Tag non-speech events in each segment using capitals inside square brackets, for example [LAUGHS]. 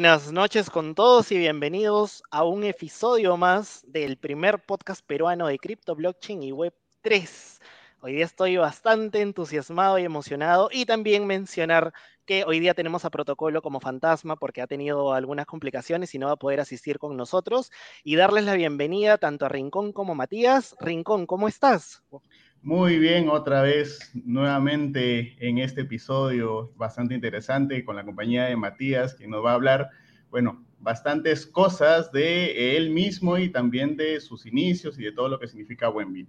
buenas noches con todos y bienvenidos a un episodio más del primer podcast peruano de cripto, blockchain y web 3. Hoy día estoy bastante entusiasmado y emocionado y también mencionar que hoy día tenemos a Protocolo como fantasma porque ha tenido algunas complicaciones y no va a poder asistir con nosotros y darles la bienvenida tanto a Rincón como Matías. Rincón, ¿cómo estás? Muy bien, otra vez nuevamente en este episodio bastante interesante con la compañía de Matías, que nos va a hablar, bueno, bastantes cosas de él mismo y también de sus inicios y de todo lo que significa Buenbit.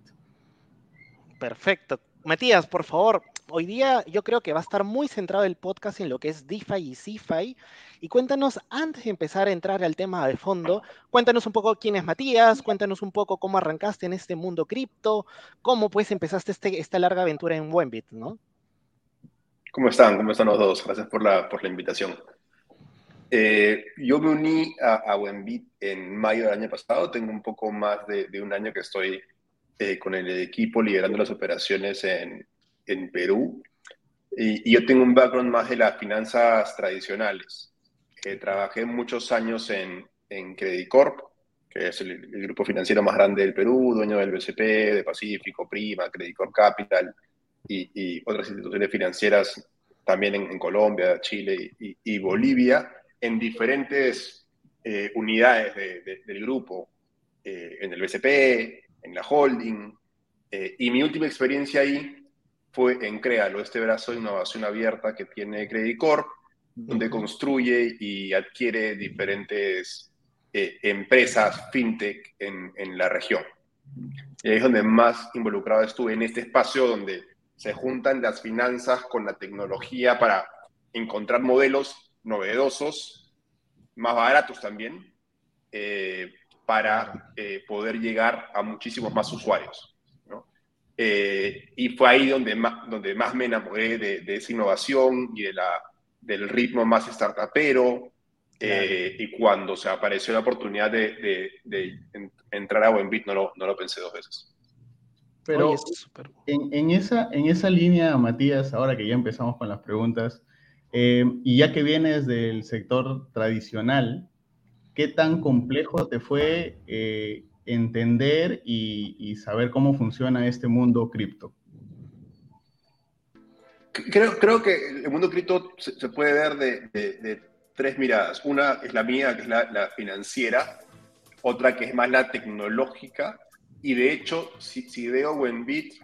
Perfecto. Matías, por favor, hoy día yo creo que va a estar muy centrado el podcast en lo que es DeFi y CeFi. Y cuéntanos, antes de empezar a entrar al tema de fondo, cuéntanos un poco quién es Matías, cuéntanos un poco cómo arrancaste en este mundo cripto, cómo pues empezaste este, esta larga aventura en Buenbit, ¿no? ¿Cómo están? ¿Cómo están los dos? Gracias por la, invitación. Eh, yo me uní a, a Buenbit en mayo del año pasado, tengo un poco más de un año que estoy eh, con el equipo liderando las operaciones en, en Perú. Y, y, yo tengo un background más de las finanzas tradicionales. Eh, trabajé muchos años en, en Credit Corp, que es el, el, grupo financiero más grande del Perú, dueño del BCP, de Pacífico, Prima, Credit Corp Capital y, y otras instituciones financieras también en, en Colombia, Chile y, y, Bolivia, en diferentes eh, unidades de, de, del grupo, eh, en el BCP, en la holding. Eh, y mi última experiencia ahí fue en Créalo, este brazo de innovación abierta que tiene Credit Corp, donde construye y adquiere diferentes eh, empresas fintech en, en, la región. Y es donde más involucrado estuve en este espacio donde se juntan las finanzas con la tecnología para encontrar modelos novedosos, más baratos también, eh, para eh, poder llegar a muchísimos más usuarios. ¿no? Eh, y fue ahí donde más, donde más me enamoré de, de esa innovación y de la, del ritmo más startupero. Eh, y cuando se apareció la oportunidad de, de, de entrar a Buenbit, no lo, no lo pensé dos veces. Pero Oye, en, en, esa, en esa línea, Matías, ahora que ya empezamos con las preguntas, eh, y ya que vienes del sector tradicional, ¿qué tan complejo te fue eh, entender y, y, saber cómo funciona este mundo cripto? Creo, creo, que el mundo cripto se, se puede ver de, de, de, tres miradas. Una es la mía, que es la, la, financiera, otra que es más la tecnológica, y de hecho, si, si veo Buenbit,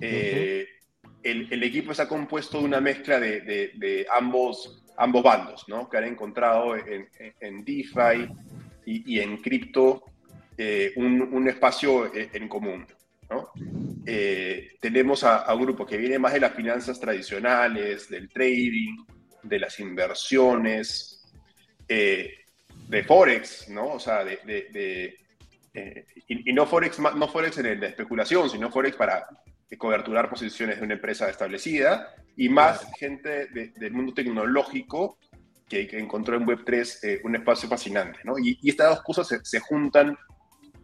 eh, uh -huh. el, el, equipo está compuesto de una mezcla de, de ambos ambos bandos, ¿no? Que han encontrado en, DeFi y, en cripto eh, un, espacio eh, en común, ¿no? Eh, tenemos a, a, un grupo que viene más de las finanzas tradicionales, del trading, de las inversiones, de Forex, ¿no? O sea, de... y, y, no Forex, no Forex en de especulación, sino Forex para coberturar posiciones de una empresa establecida y más gente de, del mundo tecnológico que, que encontró en Web3 eh, un espacio fascinante. ¿no? Y, y, estas dos cosas se, se juntan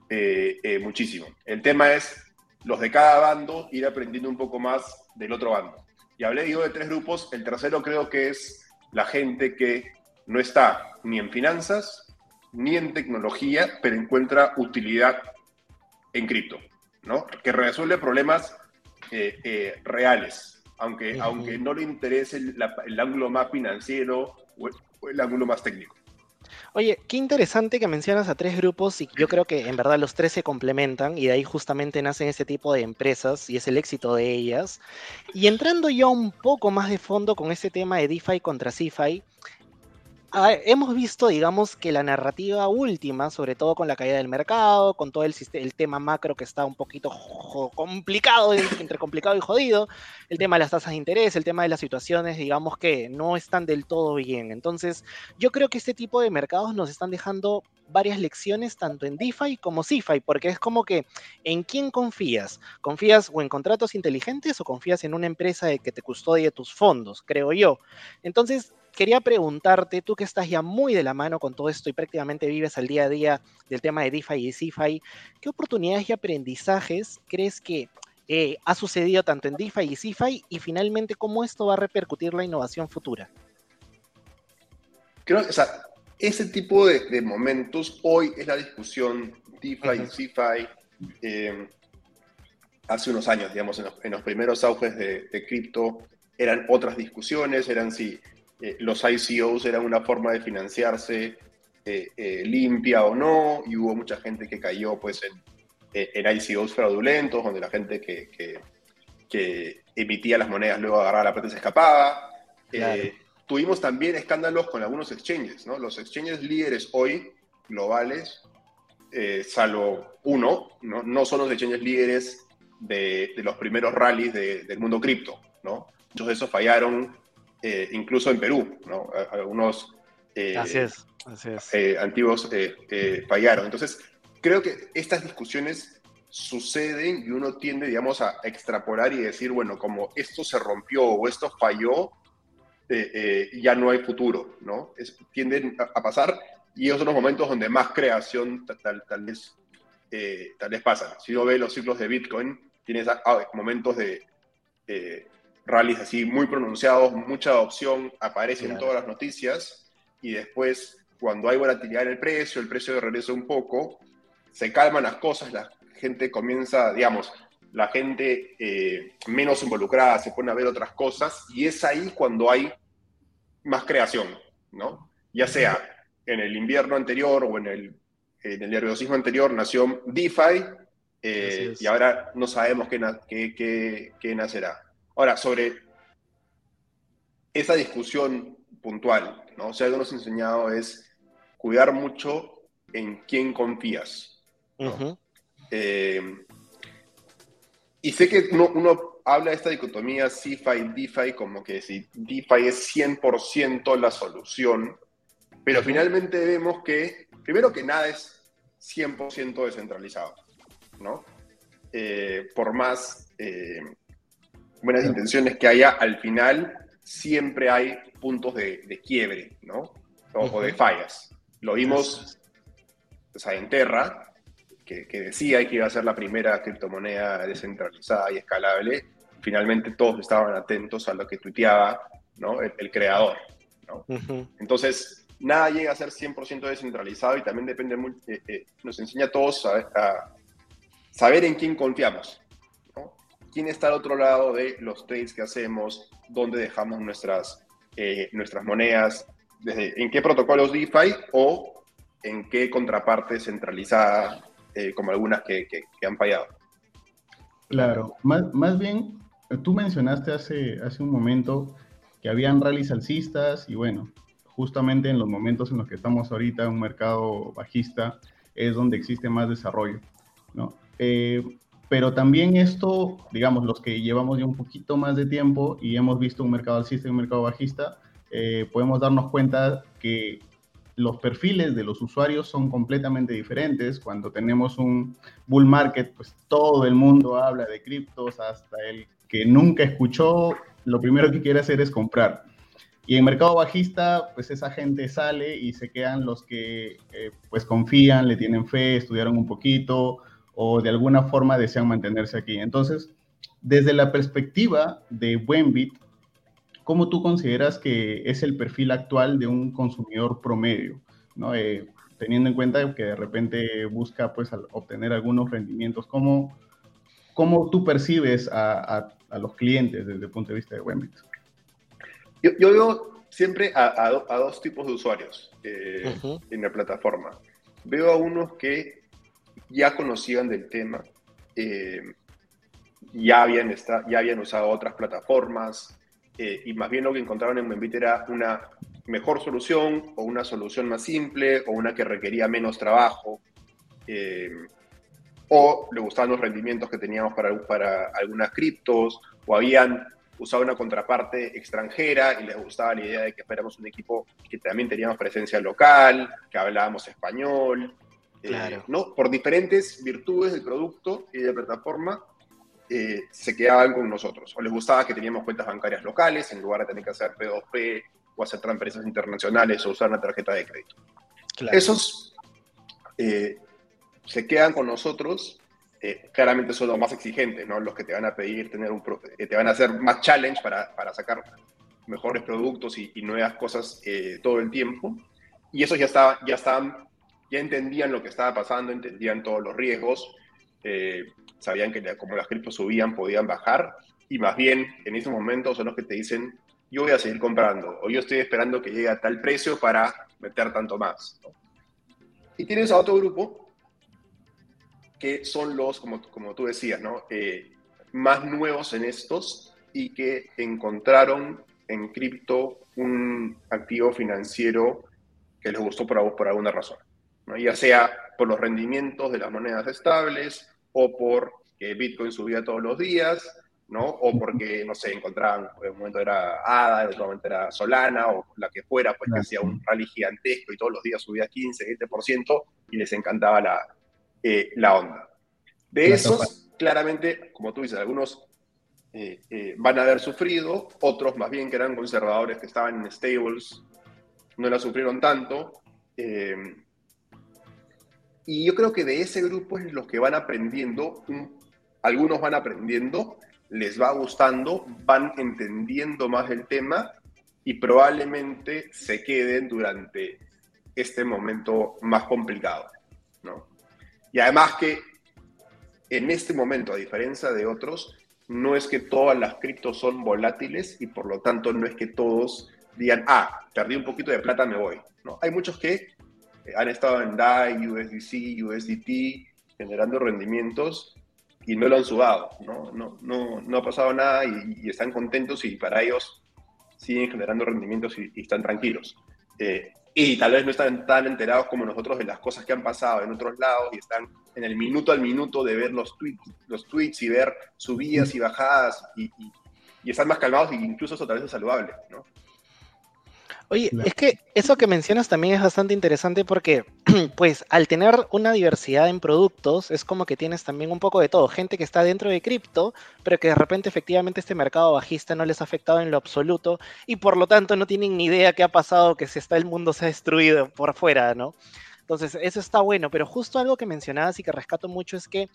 eh, eh, muchísimo. El tema es los de cada bando ir aprendiendo un poco más del otro bando. Y hablé yo de tres grupos, el tercero creo que es la gente que no está ni en finanzas ni en tecnología, pero encuentra utilidad en cripto, ¿no? Que resuelve problemas eh, eh, reales, aunque, uh -huh. aunque no le interese el, la, el ángulo más financiero o el, o el, ángulo más técnico. Oye, qué interesante que mencionas a tres grupos y yo creo que en verdad los tres se complementan y de ahí justamente nacen ese tipo de empresas y es el éxito de ellas. Y entrando yo un poco más de fondo con este tema de DeFi contra CeFi, hemos visto, digamos, que la narrativa última, sobre todo con la caída del mercado, con todo el, el tema macro que está un poquito complicado, [LAUGHS] entre complicado y jodido, el tema de las tasas de interés, el tema de las situaciones, digamos, que no están del todo bien. Entonces, yo creo que este tipo de mercados nos están dejando varias lecciones tanto en DeFi como CeFi, porque es como que en quién confías. ¿Confías o en contratos inteligentes o confías en una empresa que te custodie tus fondos, creo yo? Entonces, quería preguntarte, tú que estás ya muy de la mano con todo esto y prácticamente vives al día a día del tema de DeFi y CeFi, ¿qué oportunidades y aprendizajes crees que eh, ha sucedido tanto en DeFi y CeFi y finalmente cómo esto va a repercutir la innovación futura? Creo que, o sea, ese tipo de, momentos hoy es la discusión DeFi y CeFi. Eh, hace unos años, digamos, en los, primeros auges de, cripto, eran otras discusiones, eran si eh, los ICOs eran una forma de financiarse eh, limpia o no, y hubo mucha gente que cayó pues en, en ICOs fraudulentos, donde la gente que, que, emitía las monedas luego agarraba la plata y se escapaba. tuvimos también escándalos con algunos exchanges, ¿no? Los exchanges líderes hoy, globales, salvo uno, ¿no? no son los exchanges líderes de, los primeros rallies del mundo cripto, ¿no? Muchos de esos fallaron eh, incluso en Perú, ¿no? Algunos eh, eh, antiguos fallaron. Entonces, creo que estas discusiones suceden y uno tiende, digamos, a extrapolar y decir, bueno, como esto se rompió o esto falló, ya no hay futuro, ¿no? tienden a, pasar y esos son los momentos donde más creación tal, tal, vez, tal vez pasa. Si uno ve los ciclos de Bitcoin, tienes ah, momentos de eh, rallies así muy pronunciados, mucha adopción, aparece en todas las noticias y después cuando hay volatilidad en el precio, el precio regresa un poco, se calman las cosas, la gente comienza, digamos, la gente eh, menos involucrada se pone a ver otras cosas y es ahí cuando hay más creación, ¿no? Ya sea en el invierno anterior o en el, en el nerviosismo anterior nació DeFi, eh, y ahora no sabemos qué, qué, nacerá. Ahora, sobre esa discusión puntual, ¿no? O sea, algo nos ha enseñado es cuidar mucho en quién confías. Eh, y sé que uno, habla de esta dicotomía CeFi y DeFi como que si DeFi es 100% la solución, pero finalmente vemos que, primero que nada es 100% descentralizado. ¿no? Eh, por más eh, buenas intenciones que haya, al final siempre hay puntos de, quiebre, ¿no? O, de fallas. Lo vimos en Terra, que, decía que iba a ser la primera criptomoneda descentralizada y escalable. Finalmente todos estaban atentos a lo que tuiteaba ¿no? el, creador. Entonces, nada llega a ser 100% descentralizado y también depende, eh, nos enseña a todos a, saber en quién confiamos, quién está al otro lado de los trades que hacemos, dónde dejamos nuestras, eh, nuestras monedas, en qué protocolos DeFi o en qué contraparte centralizada, eh, como algunas que, han fallado. Claro, más, más bien, tú mencionaste hace, hace un momento que habían rallies alcistas y bueno, justamente en los momentos en los que estamos ahorita, un mercado bajista, es donde existe más desarrollo, ¿no? Eh, pero también esto, digamos, los que llevamos ya un poquito más de tiempo y hemos visto un mercado alcista y un mercado bajista, eh, podemos darnos cuenta que los perfiles de los usuarios son completamente diferentes. Cuando tenemos un bull market, pues todo el mundo habla de criptos, hasta el que nunca escuchó, lo primero que quiere hacer es comprar. Y en mercado bajista, pues esa gente sale y se quedan los que eh, pues confían, le tienen fe, estudiaron un poquito, o de alguna forma desean mantenerse aquí. Entonces, desde la perspectiva de Buenbit, ¿cómo tú consideras que es el perfil actual de un consumidor promedio? ¿no? Eh, teniendo en cuenta que de repente busca pues, obtener algunos rendimientos, ¿cómo, cómo tú percibes a, a, los clientes desde el punto de vista de Buenbit? Yo, yo veo siempre a, a, dos tipos de usuarios eh, en la plataforma. Veo a unos que ya conocían del tema, eh, ya, habían ya habían usado otras plataformas eh, y más bien lo que encontraron en Membit era una mejor solución o una solución más simple o una que requería menos trabajo eh, o le gustaban los rendimientos que teníamos para, para algunas criptos o habían usado una contraparte extranjera y les gustaba la idea de que fuéramos un equipo que también teníamos presencia local, que hablábamos español, eh, ¿no? Por diferentes virtudes del producto y de la plataforma, eh, se quedaban con nosotros. O les gustaba que teníamos cuentas bancarias locales en lugar de tener que hacer P2P o hacer transferencias internacionales o usar una tarjeta de crédito. Esos eh, se quedan con nosotros. claramente son los más exigentes, ¿no? Los que te van a pedir tener un, te van a hacer más challenge para, para sacar mejores productos y, y nuevas cosas todo el tiempo. y esos ya, estaba, ya estaban, ya entendían lo que estaba pasando, entendían todos los riesgos, eh, sabían que como las criptos subían podían bajar, y más bien en esos momentos son los que te dicen, yo voy a seguir comprando, o yo estoy esperando que llegue a tal precio para meter tanto más. Y tienes otro grupo que son los, como, como tú decías, ¿no? Eh, más nuevos en estos y que encontraron en cripto un activo financiero que les gustó por, por alguna razón. ¿No? Ya sea por los rendimientos de las monedas estables o por que Bitcoin subía todos los días, ¿no? O porque, no sé, encontraban, en un momento era ADA, en otro momento era Solana, o la que fuera, pues que hacía un rally gigantesco y todos los días subía 15, 20% y les encantaba la, eh, la onda. De esos, claramente, como tú dices, algunos eh, eh, van a haber sufrido, otros más bien que eran conservadores, que estaban en stables, no la sufrieron tanto. Y yo creo que de ese grupo es los que van aprendiendo, algunos van aprendiendo, les va gustando, van entendiendo más el tema y probablemente se queden durante este momento más complicado. ¿no? Y además que en este momento, a diferencia de otros, no es que todas las criptos son volátiles y por lo tanto no es que todos digan, ah, perdí un poquito de plata, me voy. ¿no? Hay muchos que han estado en DAI, USDC, USDT, generando rendimientos y no lo han sudado, ¿no? No, no, no ha pasado nada y, están contentos y para ellos siguen generando rendimientos y, están tranquilos. Eh, y tal vez no están tan enterados como nosotros de las cosas que han pasado en otros lados y están en el minuto al minuto de ver los tweets, los tweets y ver subidas y bajadas y, y, y están más calmados e incluso eso tal vez es saludable, ¿no? Oye, es que eso que mencionas también es bastante interesante porque, [CLEARS THROAT] pues, al tener una diversidad en productos, es como que tienes también un poco de todo. Gente que está dentro de cripto, pero que de repente efectivamente este mercado bajista no les ha afectado en lo absoluto y por lo tanto no tienen ni idea qué ha pasado, que se está el mundo se ha destruido por fuera, ¿no? Entonces, eso está bueno, pero justo algo que mencionabas y que rescato mucho es que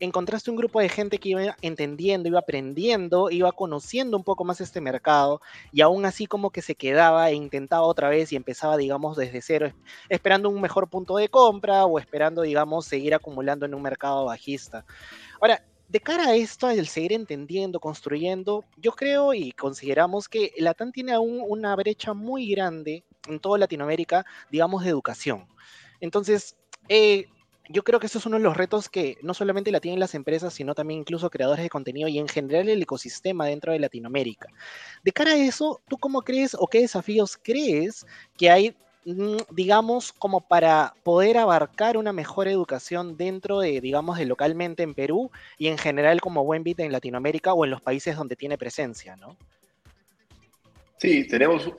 encontraste un grupo de gente que iba entendiendo, iba aprendiendo, iba conociendo un poco más este mercado y aún así como que se quedaba e intentaba otra vez y empezaba, digamos, desde cero, esperando un mejor punto de compra o esperando, digamos, seguir acumulando en un mercado bajista. Ahora, de cara a esto, el seguir entendiendo, construyendo, yo creo y consideramos que Latam tiene aún una brecha muy grande en toda Latinoamérica, digamos, de educación. Entonces, eh, yo creo que eso es uno de los retos que no solamente la tienen las empresas, sino también incluso creadores de contenido y en general el ecosistema dentro de Latinoamérica. De cara a eso, ¿tú cómo crees o qué desafíos crees que hay, mm, digamos, como para poder abarcar una mejor educación dentro de, digamos, de localmente en Perú y en general como buen bit en Latinoamérica o en los países donde tiene presencia, ¿no? Sí, tenemos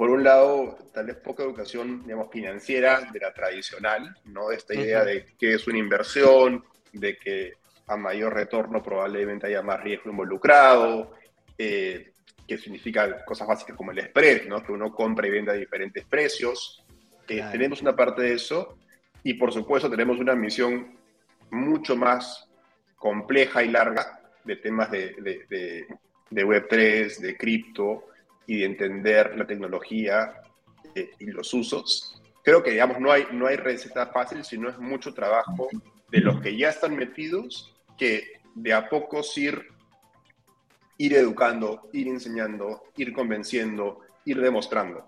por un lado, tal vez poca educación, digamos, financiera de la tradicional, ¿no? Esta idea de que es una inversión, de que a mayor retorno probablemente haya más riesgo involucrado, eh, que significa cosas básicas como el spread, ¿no? Que uno compra y vende a diferentes precios. Eh, tenemos una parte de eso y por supuesto tenemos una misión mucho más compleja y larga de temas de, de, de Web3, de cripto, y de entender la tecnología eh, y los usos. Creo que, digamos, no hay, no hay receta fácil, sino es mucho trabajo de los que ya están metidos, que de a poco ir, ir educando, ir enseñando, ir convenciendo, ir demostrando.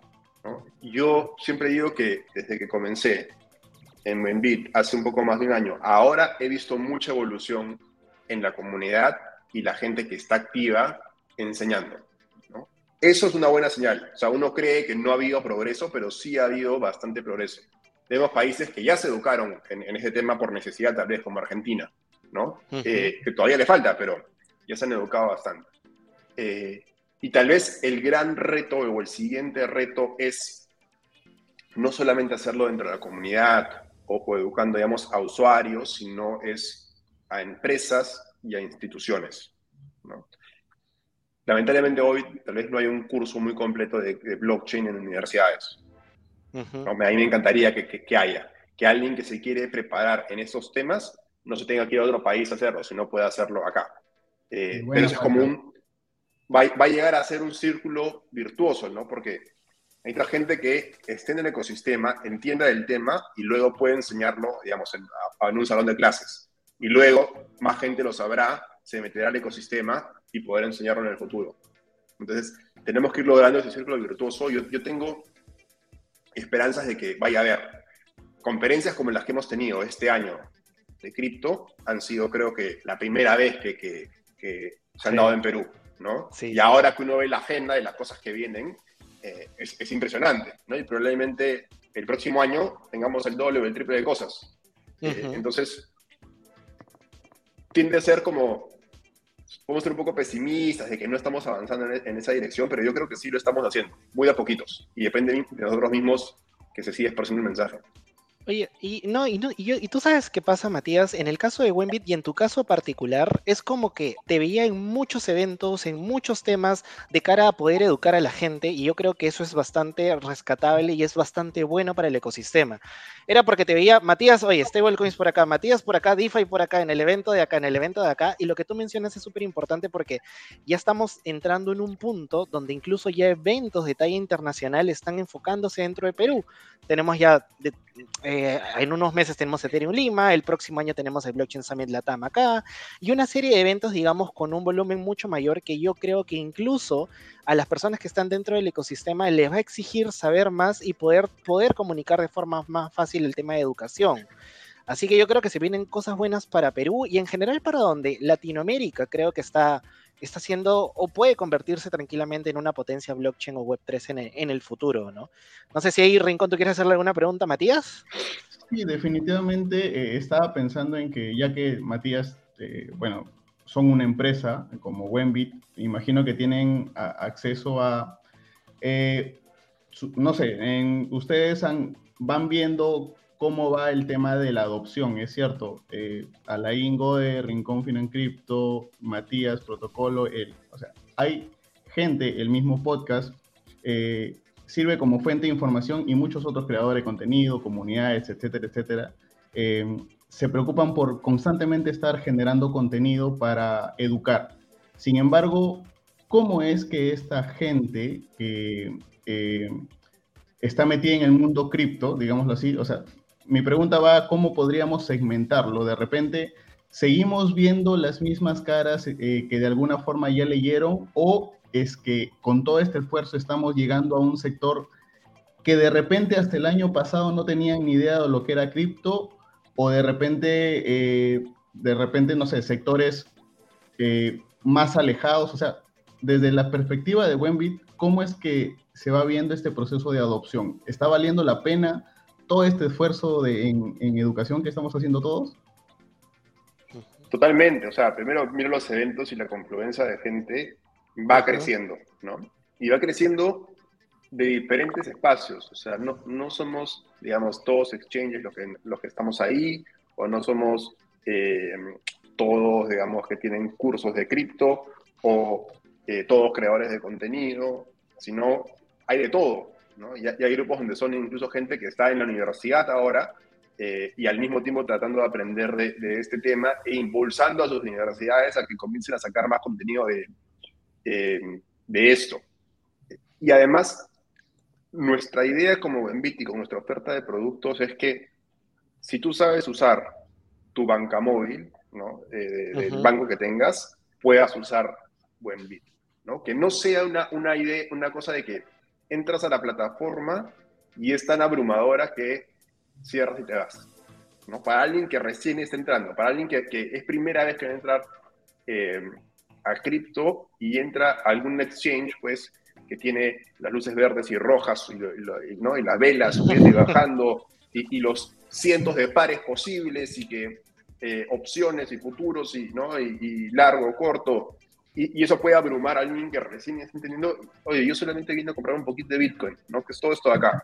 Yo siempre digo que desde que comencé en Membit hace un poco más de un año, ahora he visto mucha evolución en la comunidad y la gente que está activa enseñando. Eso es una buena señal. O sea, uno cree que no ha habido progreso, pero sí ha habido bastante progreso. Tenemos países que ya se educaron en, en ese tema por necesidad, tal vez como Argentina, ¿no? Eh, que todavía le falta, pero ya se han educado bastante. Eh, y tal vez el gran reto o el siguiente reto es no solamente hacerlo dentro de la comunidad o, o educando, digamos, a usuarios, sino es a empresas y a instituciones, ¿no? Lamentablemente hoy tal vez no hay un curso muy completo de, blockchain en universidades. A mí me encantaría que, que, haya, que alguien que se quiere preparar en esos temas no se tenga que ir a otro país a hacerlo, sino pueda hacerlo acá. Eh, pero eso es como un... Va, va, a llegar a ser un círculo virtuoso, ¿no? Porque Necesita gente que esté en el ecosistema, entienda el tema y luego puede enseñarlo, digamos, en, en un salón de clases. Y luego más gente lo sabrá, se meterá al ecosistema y poder enseñarlo en el futuro. Entonces, tenemos que ir logrando ese círculo virtuoso. Yo, yo tengo esperanzas de que vaya a haber conferencias como las que hemos tenido este año de cripto, han sido creo que la primera vez que, que, que se han dado en Perú, ¿no? Y ahora que uno ve la agenda de las cosas que vienen, eh, es, es, impresionante, ¿no? Y probablemente el próximo año tengamos el doble o el triple de cosas. Eh, entonces, tiende a ser como podemos ser un poco pesimistas de que no estamos avanzando en, esa dirección, pero yo creo que sí lo estamos haciendo, muy a poquitos, y depende de nosotros mismos que se siga esparciendo el mensaje. Oye, y no, y no, y, yo, y tú sabes qué pasa, Matías, en el caso de Wenbit y en tu caso particular, es como que te veía en muchos eventos, en muchos temas de cara a poder educar a la gente, y yo creo que eso es bastante rescatable y es bastante bueno para el ecosistema. Era porque te veía, Matías, oye, stablecoins por acá, Matías por acá, DeFi por acá, en el evento de acá, en el evento de acá, y lo que tú mencionas es súper importante porque ya estamos entrando en un punto donde incluso ya eventos de talla internacional están enfocándose dentro de Perú. Tenemos ya eh, en unos meses tenemos Ethereum Lima, el próximo año tenemos el Blockchain Summit Latam acá, y una serie de eventos, digamos, con un volumen mucho mayor que yo creo que incluso a las personas que están dentro del ecosistema les va a exigir saber más y poder, poder comunicar de forma más fácil el tema de educación. Así que yo creo que se vienen cosas buenas para Perú y en general para donde Latinoamérica creo que está, está siendo o puede convertirse tranquilamente en una potencia blockchain o Web3 en el, en el futuro, ¿no? No sé si ahí, Rincón, ¿tú quieres hacerle alguna pregunta, Matías? Sí, definitivamente eh, estaba pensando en que ya que Matías, eh, bueno, son una empresa como Wenbit, imagino que tienen acceso a, eh, no sé, ustedes van viendo cómo va el tema de la adopción, es cierto, Alain de Rincón Finan Crypto, Matías, Protocolo, él, o sea, hay gente, el mismo podcast, sirve como fuente de información y muchos otros creadores de contenido, comunidades, etcétera, etcétera, eh, se preocupan por constantemente estar generando contenido para educar. Sin embargo, ¿cómo es que esta gente que eh, está metida en el mundo cripto, digámoslo así, o sea, mi pregunta va, ¿cómo podríamos segmentarlo? De repente, ¿seguimos viendo las mismas caras eh, que de alguna forma ya leyeron o es que con todo este esfuerzo estamos llegando a un sector que de repente hasta el año pasado no tenían ni idea de lo que era cripto o de repente, eh, de repente, no sé, sectores eh, más alejados. O sea, desde la perspectiva de Wenbit, ¿cómo es que se va viendo este proceso de adopción? ¿Está valiendo la pena todo este esfuerzo de, en, en educación que estamos haciendo todos? Totalmente, o sea, primero miro los eventos y la confluencia de gente va creciendo, ¿no? Y va creciendo de diferentes espacios, o sea, no, no somos, digamos, todos exchanges los que, los que estamos ahí, o no somos eh, todos, digamos, que tienen cursos de cripto, o eh, todos creadores de contenido, sino hay de todo, ¿no? Y, hay grupos donde son incluso gente que está en la universidad ahora, eh, y al mismo tiempo tratando de aprender de, de, este tema e impulsando a sus universidades a que comiencen a sacar más contenido de, eh, de esto. Y además, nuestra idea como Enviti, con nuestra oferta de productos, es que si tú sabes usar tu banca móvil, ¿no? Eh, del banco que tengas, puedas usar Buenbit, ¿no? Que no sea una, una idea, una cosa de que entras a la plataforma y es tan abrumadora que cierras y te vas. ¿no? Para alguien que recién está entrando, para alguien que, es primera vez que va a entrar eh, a cripto y entra a algún exchange, pues, que tiene las luces verdes y rojas y, ¿no? y las velas subiendo y bajando y, los cientos de pares posibles y que eh, opciones y futuros y, ¿no? y, largo, corto. Y, eso puede abrumar a alguien que recién está entendiendo, oye, yo solamente vine a comprar un poquito de Bitcoin, ¿no? que es todo esto de acá.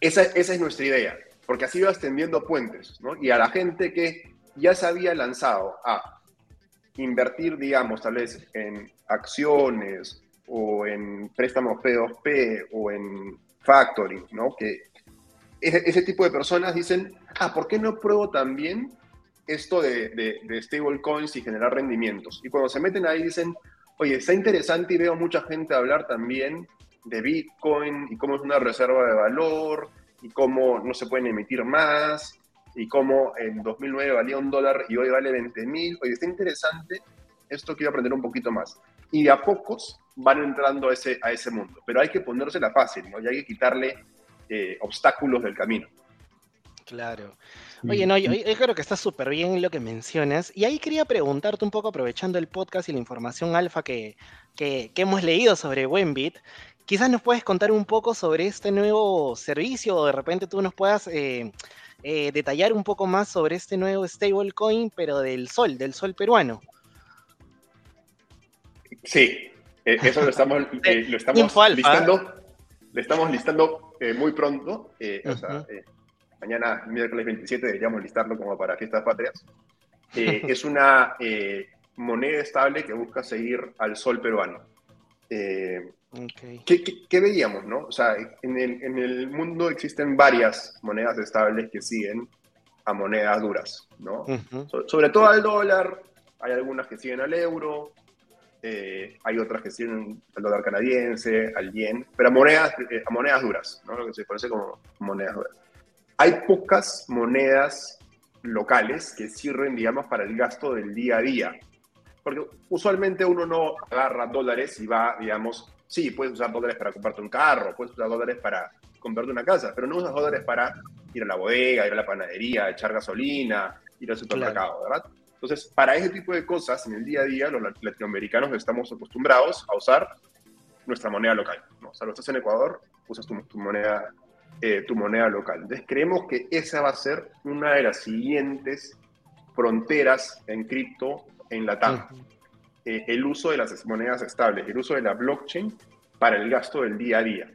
Esa, esa es nuestra idea, porque así vas tendiendo puentes, ¿no? Y a la gente que ya se había lanzado a invertir, digamos, tal vez en acciones o en préstamos P2P o en factoring, ¿no? Que ese, tipo de personas dicen, ah, ¿por qué no pruebo también esto de, de, de stablecoins y generar rendimientos? Y cuando se meten ahí dicen, oye, está interesante y veo mucha gente hablar también de Bitcoin y cómo es una reserva de valor y cómo no se pueden emitir más y cómo en 2009 valía un dólar y hoy vale 20 mil. Oye, está interesante, esto quiero aprender un poquito más. Y a pocos van entrando a ese, a ese mundo, pero hay que ponérsela fácil, ¿no? Y hay que quitarle eh, obstáculos del camino. Claro. Oye, no, yo, creo que está súper bien lo que mencionas. Y ahí quería preguntarte un poco, aprovechando el podcast y la información alfa que, que, hemos leído sobre Wenbit, quizás nos puedes contar un poco sobre este nuevo servicio o de repente tú nos puedas eh, eh, detallar un poco más sobre este nuevo stablecoin, pero del sol, del sol peruano. Sí, e, eso lo estamos, [LAUGHS] lo estamos listando. Lo estamos listando muy pronto. o sea, mañana, miércoles 27, deberíamos listarlo como para fiestas patrias. Eh, [LAUGHS] es una eh, moneda estable que busca seguir al sol peruano. Eh, ¿qué, veíamos, no? O sea, en el, en el, mundo existen varias monedas estables que siguen a monedas duras, ¿no? sobre todo al dólar, hay algunas que siguen al euro, hay otras que siguen al dólar canadiense, al yen, pero a monedas, a monedas duras, ¿no? Lo que se conoce como monedas duras hay pocas monedas locales que sirven, digamos, para el gasto del día a día. Porque usualmente uno no agarra dólares y va, digamos, sí, puedes usar dólares para comprarte un carro, puedes usar dólares para comprarte una casa, pero no usas dólares para ir a la bodega, ir a la panadería, echar gasolina, ir al supermercado, ¿verdad? Entonces, para ese tipo de cosas, en el día a día, los latinoamericanos estamos acostumbrados a usar nuestra moneda local. ¿no? O sea, lo estás en Ecuador, usas tu, tu moneda eh, tu moneda local. Entonces creemos que esa va a ser una de las siguientes fronteras en cripto en la TAM. Eh, el uso de las monedas estables, el uso de la blockchain para el gasto del día a día.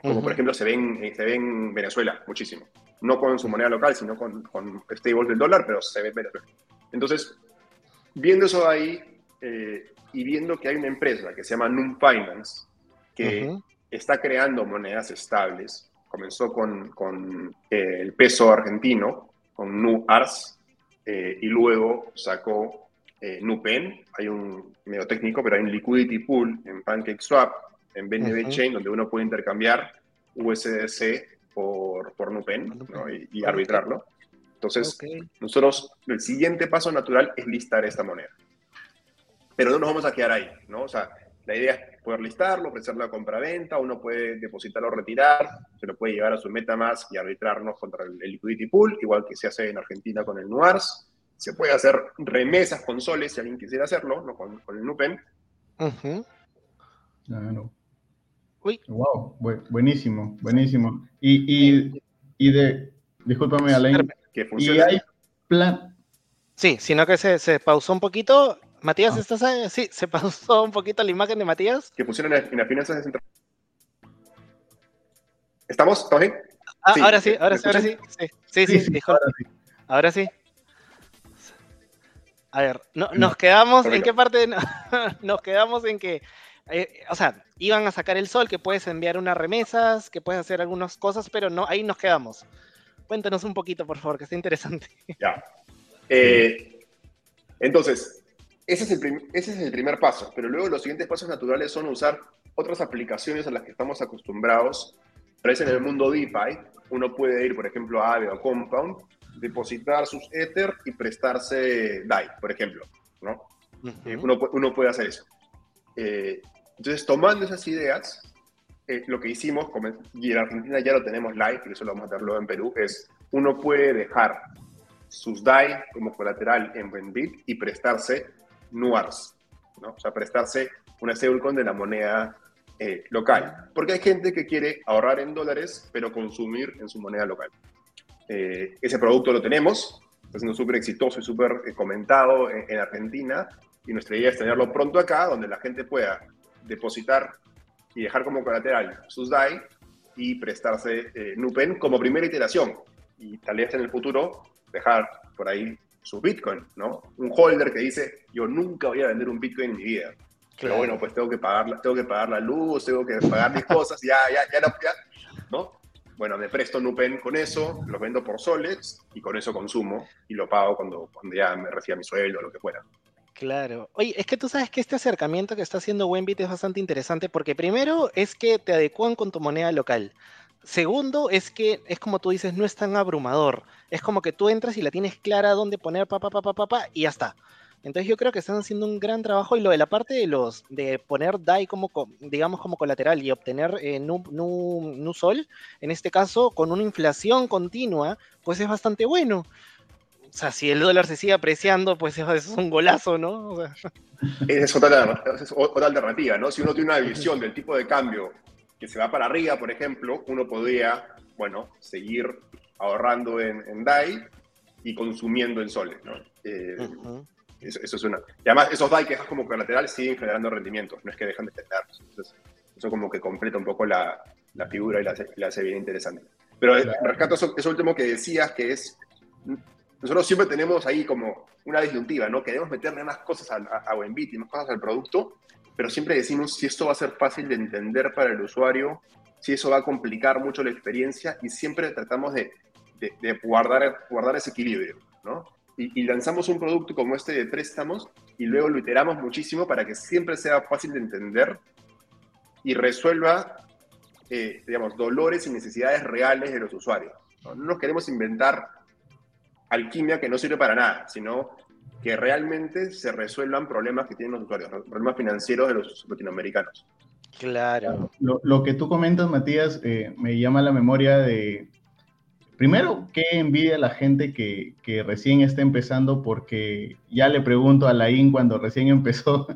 Como por ejemplo se ve, en, eh, se ve en Venezuela muchísimo. No con su moneda local, sino con, con stables del dólar, pero se ve en Venezuela. Entonces, viendo eso ahí y viendo que hay una empresa que se llama Num Finance, que está creando monedas estables, comenzó con, con eh, el peso argentino, con NUARS, eh, y luego sacó eh, NUPEN, hay un medio técnico, pero hay un liquidity pool en PancakeSwap, en BNB Chain, donde uno puede intercambiar USDC por, por NUPEN y, arbitrarlo. Entonces, nosotros, el siguiente paso natural es listar esta moneda. Pero no nos vamos a quedar ahí, ¿no? O sea, la idea es poder listarlo, ofrecerlo a compra-venta, uno puede depositarlo o retirar, se lo puede llevar a su MetaMask y arbitrarnos contra el, liquidity pool, igual que se hace en Argentina con el NUARS. Se puede hacer remesas con soles si alguien quisiera hacerlo, ¿no? con, el NUPEN. Claro. Uy. Wow, buenísimo, buenísimo. Y, y, de, discúlpame, Alain, ¿y hay plan? Sí, sino que se, se pausó un poquito Matías, ah. ¿estás ahí? Sí, se pasó un poquito la imagen de Matías. Que pusieron en, las finanzas ¿Estamos? ¿Estamos bien? Ah, ahora sí, ahora sí, ahora sí. Sí, sí, sí, Ahora sí. A ver, nos quedamos, ¿en qué parte? [LAUGHS] nos quedamos en que, eh, o sea, iban a sacar el sol, que puedes enviar unas remesas, que puedes hacer algunas cosas, pero no, ahí nos quedamos. Cuéntanos un poquito, por favor, que está interesante. Ya. Eh, entonces, ese es, el ese es el primer paso, pero luego los siguientes pasos naturales son usar otras aplicaciones a las que estamos acostumbrados. Parece en el mundo DeFi, uno puede ir, por ejemplo, a Aave o Compound, depositar sus Ether y prestarse DAI, por ejemplo. ¿no? Eh, uno, uno, puede hacer eso. Eh, entonces, tomando esas ideas, eh, lo que hicimos, y en Argentina ya lo tenemos live, y eso lo vamos a hacer en Perú, es uno puede dejar sus DAI como colateral en Bendit y prestarse NUARS, ¿no? o sea, prestarse una stablecoin de la moneda eh, local. Porque hay gente que quiere ahorrar en dólares, pero consumir en su moneda local. Eh, ese producto lo tenemos, está siendo súper exitoso y súper eh, comentado en, Argentina, y nuestra idea es tenerlo pronto acá, donde la gente pueda depositar y dejar como colateral sus DAI y prestarse NUPEN como primera iteración. Y tal vez en el futuro dejar por ahí su Bitcoin, ¿no? Un holder que dice, yo nunca voy a vender un Bitcoin en mi vida. Pero bueno, pues tengo que pagar, tengo que pagar la luz, tengo que pagar mis cosas, ya, ya, ya, no, ya, ¿no? Bueno, me presto Nupen con eso, lo vendo por soles y con eso consumo y lo pago cuando, cuando ya me reciba mi sueldo o lo que fuera. Claro. Oye, es que tú sabes que este acercamiento que está haciendo Wenbit es bastante interesante porque primero es que te adecuan con tu moneda local. Segundo es que es como tú dices, no es tan abrumador. Es como que tú entras y la tienes clara dónde poner pa pa pa pa pa, y ya está. Entonces yo creo que están haciendo un gran trabajo y lo de la parte de los de poner DAI como digamos como colateral y obtener eh, nu, sol, en este caso con una inflación continua, pues es bastante bueno. O sea, si el dólar se sigue apreciando, pues eso es un golazo, ¿no? es, otra, es otra alternativa, ¿no? Si uno tiene una visión del tipo de cambio que se va para arriba, por ejemplo, uno podría, bueno, seguir ahorrando en, DAI y consumiendo en soles, ¿no? Eh, eso, es una. Y además, esos DAI que dejas como colateral siguen generando rendimientos, no es que dejan de generarlos. Entonces, eso como que completa un poco la, la figura y la, la, hace bien interesante. Pero rescato eso, último que decías, que es. Nosotros siempre tenemos ahí como una disyuntiva, ¿no? Queremos meterle más cosas a, a, a y más cosas al producto, pero siempre decimos si esto va a ser fácil de entender para el usuario, si eso va a complicar mucho la experiencia, y siempre tratamos de, de, de guardar, guardar ese equilibrio, ¿no? y, lanzamos un producto como este de préstamos y luego lo iteramos muchísimo para que siempre sea fácil de entender y resuelva, eh, digamos, dolores y necesidades reales de los usuarios. ¿no? nos queremos inventar alquimia que no sirve para nada, sino que realmente se resuelvan problemas que tienen los usuarios, problemas financieros de los latinoamericanos. Claro. Lo, lo que tú comentas, Matías, eh, me llama a la memoria de, Primero, qué envidia la gente que, recién está empezando, porque ya le pregunto a Laín cuando recién [LAUGHS] empezó,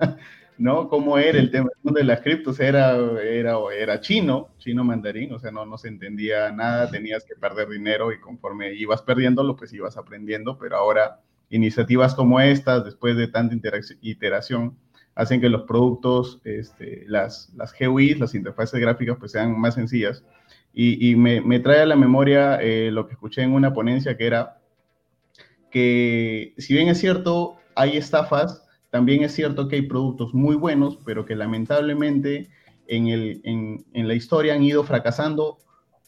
¿no? ¿Cómo era el tema de las criptos? Era, era, era chino, chino mandarín, o sea, no, no se entendía nada, tenías que perder dinero y conforme ibas perdiéndolo, pues ibas aprendiendo, pero ahora iniciativas como estas, después de tanta iteración, hacen que los productos, este, las, las GUIs, las interfaces gráficas, pues sean más sencillas. Y, me, trae a la memoria eh, lo que escuché en una ponencia que era que si bien es cierto, hay estafas, también es cierto que hay productos muy buenos, pero que lamentablemente en, el, en, en la historia han ido fracasando,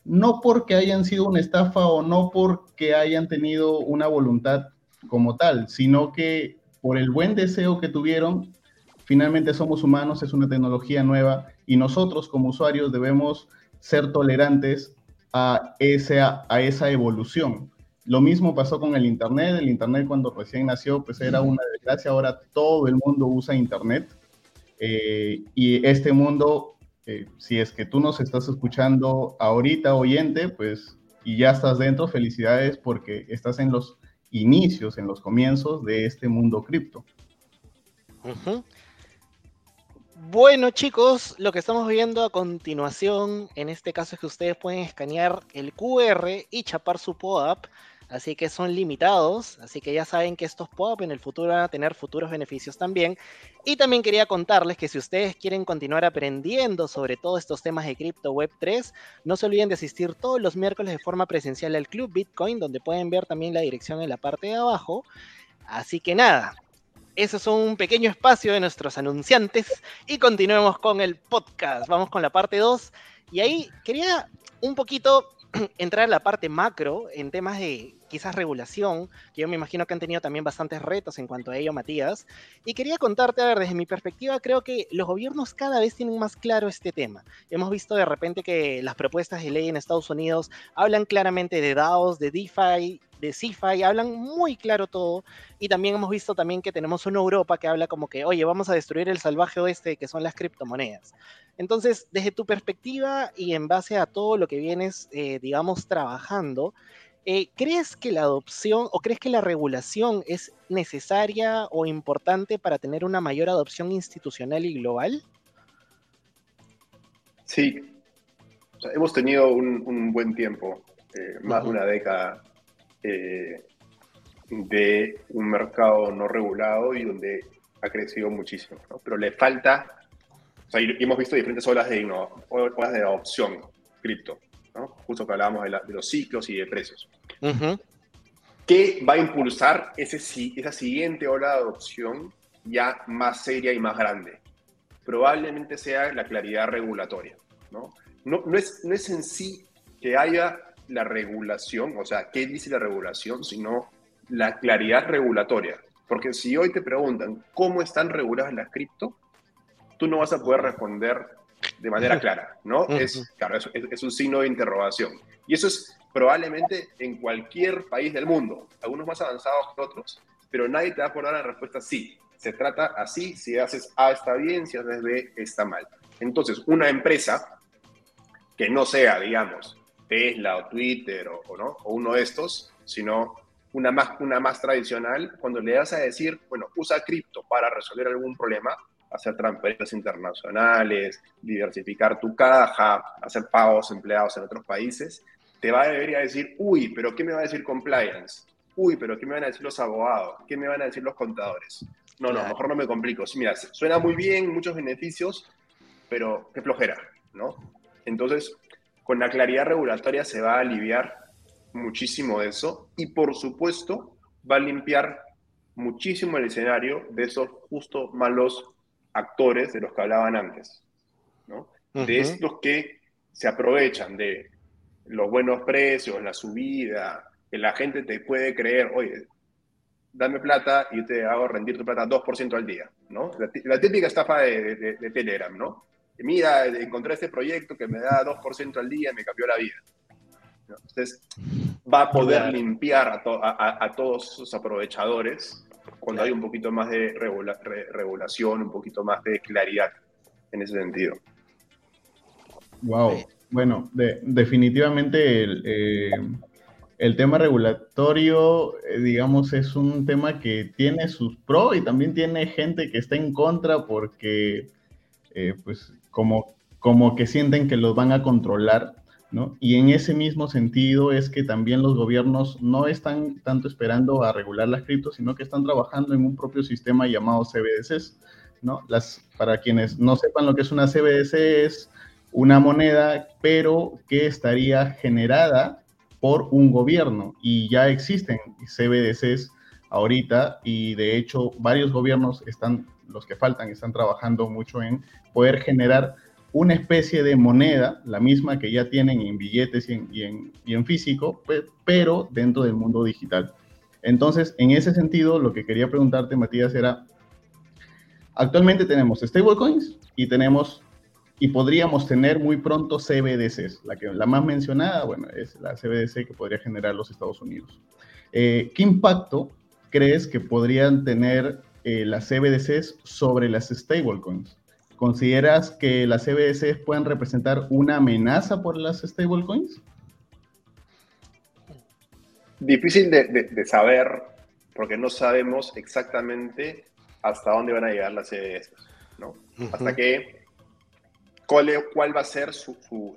no porque hayan sido una estafa o no porque hayan tenido una voluntad como tal, sino que por el buen deseo que tuvieron, finalmente somos humanos, es una tecnología nueva y nosotros como usuarios debemos ser tolerantes a esa, a esa evolución. Lo mismo pasó con el Internet. El Internet cuando recién nació, pues era una desgracia. Ahora todo el mundo usa Internet. Eh, y este mundo, eh, si es que tú nos estás escuchando ahorita, oyente, pues, y ya estás dentro, felicidades porque estás en los inicios, en los comienzos de este mundo cripto. Bueno chicos, lo que estamos viendo a continuación, en este caso es que ustedes pueden escanear el QR y chapar su POAP, así que son limitados, así que ya saben que estos POAP en el futuro van a tener futuros beneficios también. Y también quería contarles que si ustedes quieren continuar aprendiendo sobre todos estos temas de cripto web 3, no se olviden de asistir todos los miércoles de forma presencial al Club Bitcoin, donde pueden ver también la dirección en la parte de abajo. Así que nada, eso es un pequeño espacio de nuestros anunciantes y continuemos con el podcast. Vamos con la parte 2 y ahí quería un poquito [CLEARS THROAT] entrar a la parte macro en temas de quizás regulación, que yo me imagino que han tenido también bastantes retos en cuanto a ello, Matías. Y quería contarte, a ver, desde mi perspectiva, creo que los gobiernos cada vez tienen más claro este tema. Hemos visto de repente que las propuestas de ley en Estados Unidos hablan claramente de DAOs, de DeFi, de CeFi, hablan muy claro todo. Y también hemos visto también que tenemos una Europa que habla como que, oye, vamos a destruir el salvaje oeste, que son las criptomonedas. Entonces, desde tu perspectiva y en base a todo lo que vienes, eh, digamos, trabajando, eh, ¿crees que la adopción o crees que la regulación es necesaria o importante para tener una mayor adopción institucional y global? Sí, hemos tenido un, buen tiempo, eh, más de una década, de un mercado no regulado y donde ha crecido muchísimo, pero le falta y hemos visto diferentes olas de, olas de adopción cripto, ¿no? justo que hablábamos de, los ciclos y de precios. ¿Qué va a impulsar ese, esa siguiente ola de adopción ya más seria y más grande? Probablemente sea la claridad regulatoria. ¿no? No, no, es, no es en sí que haya la regulación, o sea, qué dice la regulación, sino la claridad regulatoria. Porque si hoy te preguntan cómo están reguladas las cripto, tú no vas a poder responder de manera clara, ¿no? Es, claro, es, un signo de interrogación. Y eso es probablemente en cualquier país del mundo, algunos más avanzados que otros, pero nadie te va a poder dar la respuesta sí. Se trata así, si haces A está bien, si haces B está mal. Entonces, una empresa que no sea, digamos, Tesla o Twitter o, ¿no? o uno de estos, sino una más, una más tradicional, cuando le das a decir, bueno, usa cripto para resolver algún problema, hacer transferencias internacionales, diversificar tu caja, hacer pagos empleados en otros países, te va a debería decir, uy, pero ¿qué me va a decir compliance? Uy, pero ¿qué me van a decir los abogados? ¿Qué me van a decir los contadores? No, no, mejor no me complico. Mira, suena muy bien, muchos beneficios, pero qué flojera, ¿no? Entonces, con la claridad regulatoria se va a aliviar muchísimo eso y por supuesto va a limpiar muchísimo el escenario de esos justo malos actores de los que hablaban antes, ¿no? De estos que se aprovechan de los buenos precios, la subida, que la gente te puede creer, oye, dame plata y te hago rendir tu plata 2% al día, ¿no? La, típica estafa de, de Telegram, ¿no? mira, encontré este proyecto que me da 2% al día y me cambió la vida. Entonces, va a poder limpiar a, todos esos aprovechadores cuando hay un poquito más de regulación, un poquito más de claridad en ese sentido. Wow. Bueno, definitivamente el, eh, el, tema regulatorio, eh, digamos, es un tema que tiene sus pros y también tiene gente que está en contra porque, eh, pues, como, como que sienten que los van a controlar, ¿no? Y en ese mismo sentido es que también los gobiernos no están tanto esperando a regular las criptos, sino que están trabajando en un propio sistema llamado CBDCs, ¿no? Las, para quienes no sepan lo que es una CBDC, es una moneda, pero que estaría generada por un gobierno y ya existen CBDCs ahorita y de hecho varios gobiernos están los que faltan están trabajando mucho en poder generar una especie de moneda, la misma que ya tienen en billetes y en, físico, pero dentro del mundo digital. Entonces, en ese sentido, lo que quería preguntarte, Matías, era, actualmente tenemos stablecoins y tenemos, y podríamos tener muy pronto CBDCs. La, que, la más mencionada, bueno, es la CBDC que podría generar los Estados Unidos. Eh, ¿Qué impacto crees que podrían tener eh, las CBDCs sobre las stablecoins. ¿Consideras que las CBDCs pueden representar una amenaza por las stablecoins? Difícil de, saber porque no sabemos exactamente hasta dónde van a llegar las CBDCs, ¿no? Hasta que, cuál, cuál, va a ser su,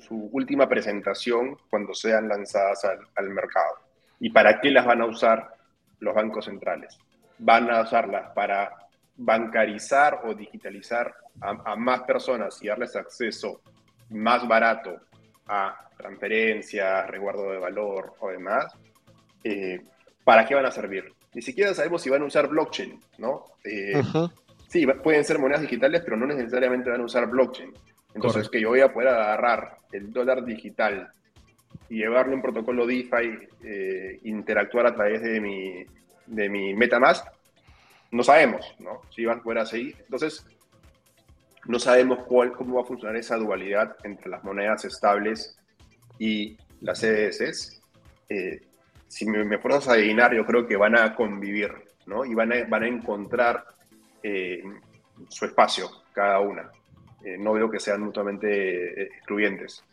última presentación cuando sean lanzadas al, al mercado y para qué las van a usar los bancos centrales van a usarlas para bancarizar o digitalizar a, más personas y darles acceso más barato a transferencias, resguardo de valor o demás, eh, ¿para qué van a servir? Ni siquiera sabemos si van a usar blockchain, ¿no? Eh, sí, pueden ser monedas digitales, pero no necesariamente van a usar blockchain. Entonces, que yo voy a poder agarrar el dólar digital y llevarle un protocolo DeFi, eh, interactuar a través de mi, de mi MetaMask, no sabemos, ¿no? Si van fuera así. Entonces, no sabemos cuál, cómo va a funcionar esa dualidad entre las monedas estables y las CDS. Eh, si me, me a adivinar, yo creo que van a convivir, ¿no? Y van a, van a encontrar eh, su espacio, cada una. Eh, no veo que sean mutuamente excluyentes.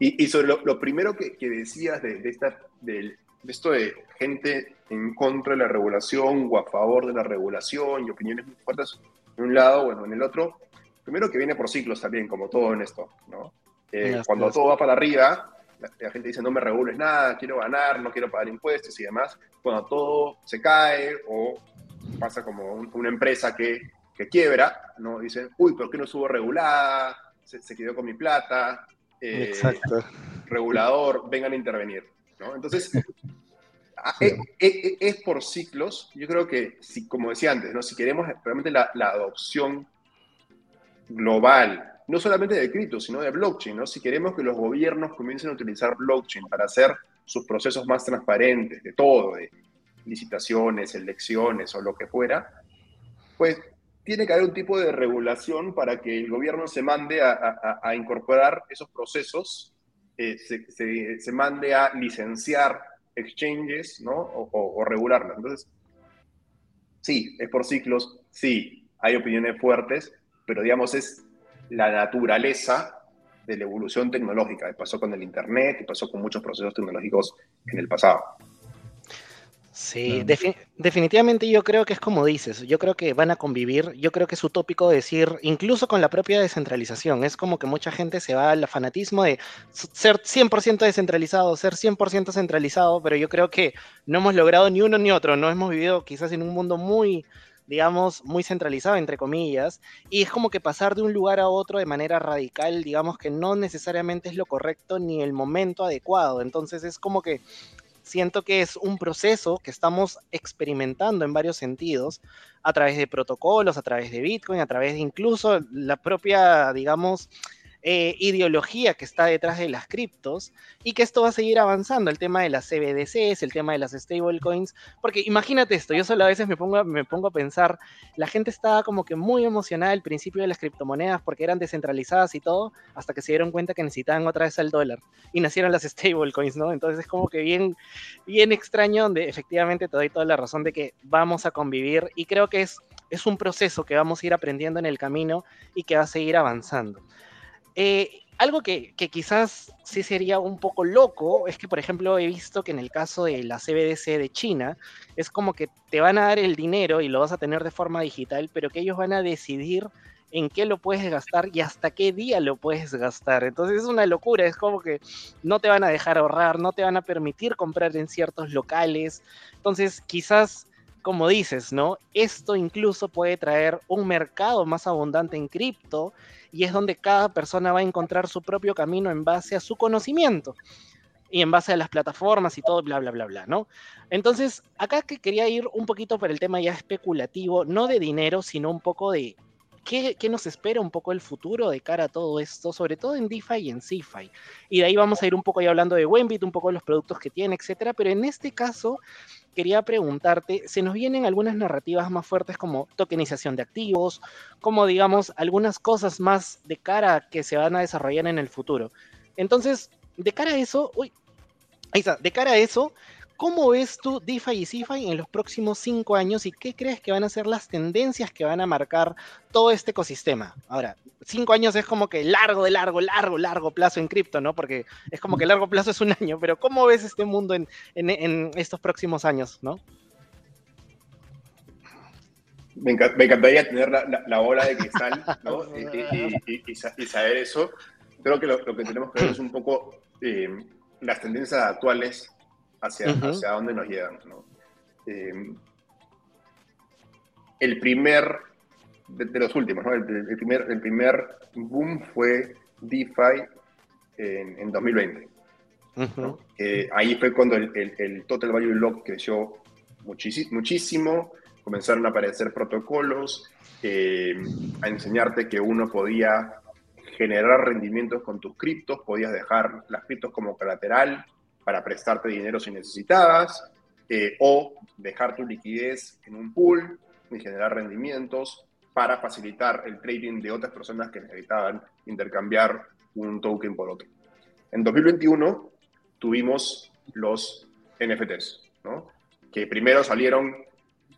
Y, sobre lo, primero que, decías de, de esta, del, esto de gente en contra de la regulación o a favor de la regulación y opiniones muy fuertes en un lado, bueno, en el otro. Primero que viene por ciclos también, como todo en esto, ¿no? Eh, cuando todo va para arriba, la, gente dice no me regules nada, quiero ganar, no quiero pagar impuestos y demás. Cuando todo se cae o pasa como una empresa que, que, quiebra, ¿no? Dicen, uy, ¿por qué no estuvo regulada? Se, quedó con mi plata. Eh, Exacto. Regulador, vengan a intervenir. Entonces, ah, eh, eh, eh, es, por ciclos. Yo creo que, si, como decía antes, ¿no? si queremos realmente la, adopción global, no solamente de cripto, sino de blockchain, ¿no? si queremos que los gobiernos comiencen a utilizar blockchain para hacer sus procesos más transparentes, de todo, de licitaciones, elecciones o lo que fuera, pues tiene que haber un tipo de regulación para que el gobierno se mande a, incorporar esos procesos, eh, se, mande a licenciar exchanges, ¿no? O, o, regularlas. Entonces, sí, es por ciclos, sí, hay opiniones fuertes, pero digamos es la naturaleza de la evolución tecnológica. Pasó con el Internet y pasó con muchos procesos tecnológicos en el pasado. Sí, definitivamente yo creo que es como dices, yo creo que van a convivir, yo creo que es utópico decir, incluso con la propia descentralización, es como que mucha gente se va al fanatismo de ser 100% descentralizado, ser 100% centralizado, pero yo creo que no hemos logrado ni uno ni otro, no hemos vivido quizás en un mundo muy, digamos, muy centralizado, entre comillas, y es como que pasar de un lugar a otro de manera radical, digamos que no necesariamente es lo correcto ni el momento adecuado, entonces es como que siento que es un proceso que estamos experimentando en varios sentidos, a través de protocolos, a través de Bitcoin, a través de incluso la propia, digamos, eh, ideología que está detrás de las criptos y que esto va a seguir avanzando, el tema de las CBDCs, el tema de las stablecoins, porque imagínate esto, yo solo a veces me pongo, me pongo a pensar, la gente estaba como que muy emocionada al principio de las criptomonedas porque eran descentralizadas y todo, hasta que se dieron cuenta que necesitaban otra vez el dólar y nacieron las [LAUGHS] stablecoins, ¿no? Entonces es como que bien, bien extraño donde efectivamente te doy toda la razón de que vamos a convivir y creo que es, es un proceso que vamos a ir aprendiendo en el camino y que va a seguir avanzando. Eh, algo que, quizás sí sería un poco loco es que, por ejemplo, he visto que en el caso de la CBDC de China, es como que te van a dar el dinero y lo vas a tener de forma digital, pero que ellos van a decidir en qué lo puedes gastar y hasta qué día lo puedes gastar. Entonces es una locura, es como que no te van a dejar ahorrar, no te van a permitir comprar en ciertos locales. Entonces quizás como dices, ¿no? Esto incluso puede traer un mercado más abundante en cripto y es donde cada persona va a encontrar su propio camino en base a su conocimiento y en base a las plataformas y todo, bla, bla, bla, bla, ¿no? Entonces, acá que quería ir un poquito por el tema ya especulativo, no de dinero, sino un poco de ¿Qué, nos espera un poco el futuro de cara a todo esto, sobre todo en DeFi y en CeFi? Y de ahí vamos a ir un poco ya hablando de Wembit, un poco de los productos que tiene, etcétera, pero en este caso quería preguntarte, se nos vienen algunas narrativas más fuertes como tokenización de activos, como digamos algunas cosas más de cara que se van a desarrollar en el futuro. Entonces, de cara a eso, uy, ahí está, de cara a eso, ¿Cómo ves tú DeFi y CeFi en los próximos cinco años y qué crees que van a ser las tendencias que van a marcar todo este ecosistema? Ahora, cinco años es como que largo, de largo, largo, largo plazo en cripto, ¿no? Porque es como que largo plazo es un año, pero ¿cómo ves este mundo en, estos próximos años, no? Me, encantaría tener la, la, bola de cristal ¿no? [LAUGHS] y, saber eso. Creo que lo, que tenemos que ver es un poco eh, las tendencias actuales hacia, hacia dónde nos llegan. Em, el primer, de, los últimos, el, primer, el primer boom fue DeFi en, en 2020. ahí fue cuando el, Total Value Lock creció muchísimo, comenzaron a aparecer protocolos em, a enseñarte que uno podía generar rendimientos con tus criptos, podías dejar las criptos como colateral para prestarte dinero si necesitabas, eh, o dejar tu liquidez en un pool y generar rendimientos para facilitar el trading de otras personas que necesitaban intercambiar un token por otro. En 2021 tuvimos los NFTs, ¿no? que primero salieron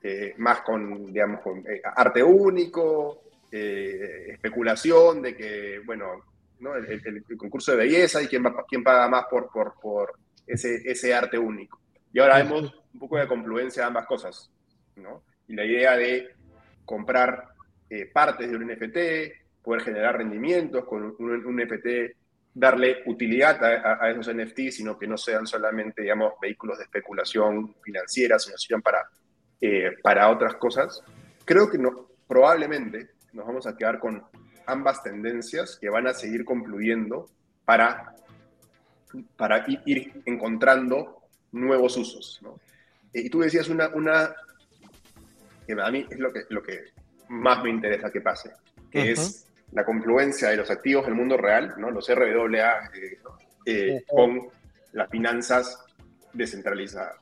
eh, más con, digamos, con eh, arte único, especulación de que, bueno, ¿no? el, concurso de belleza y quién, quién paga más por, por, por, ese, arte único. Y ahora vemos un poco de confluencia de ambas cosas, ¿no? Y la idea de comprar eh, partes de un NFT, poder generar rendimientos con un, NFT, darle utilidad a, esos NFTs, sino que no sean solamente, digamos, vehículos de especulación financiera, sino sirvan para, eh, para otras cosas. Creo que no, probablemente nos vamos a quedar con ambas tendencias que van a seguir confluyendo para para ir encontrando nuevos usos. ¿no? Eh, y tú decías una, una que a mí es lo que, lo que más me interesa que pase, que es la confluencia de los activos del mundo real, ¿no? los RWA, eh, eh, con las finanzas descentralizadas.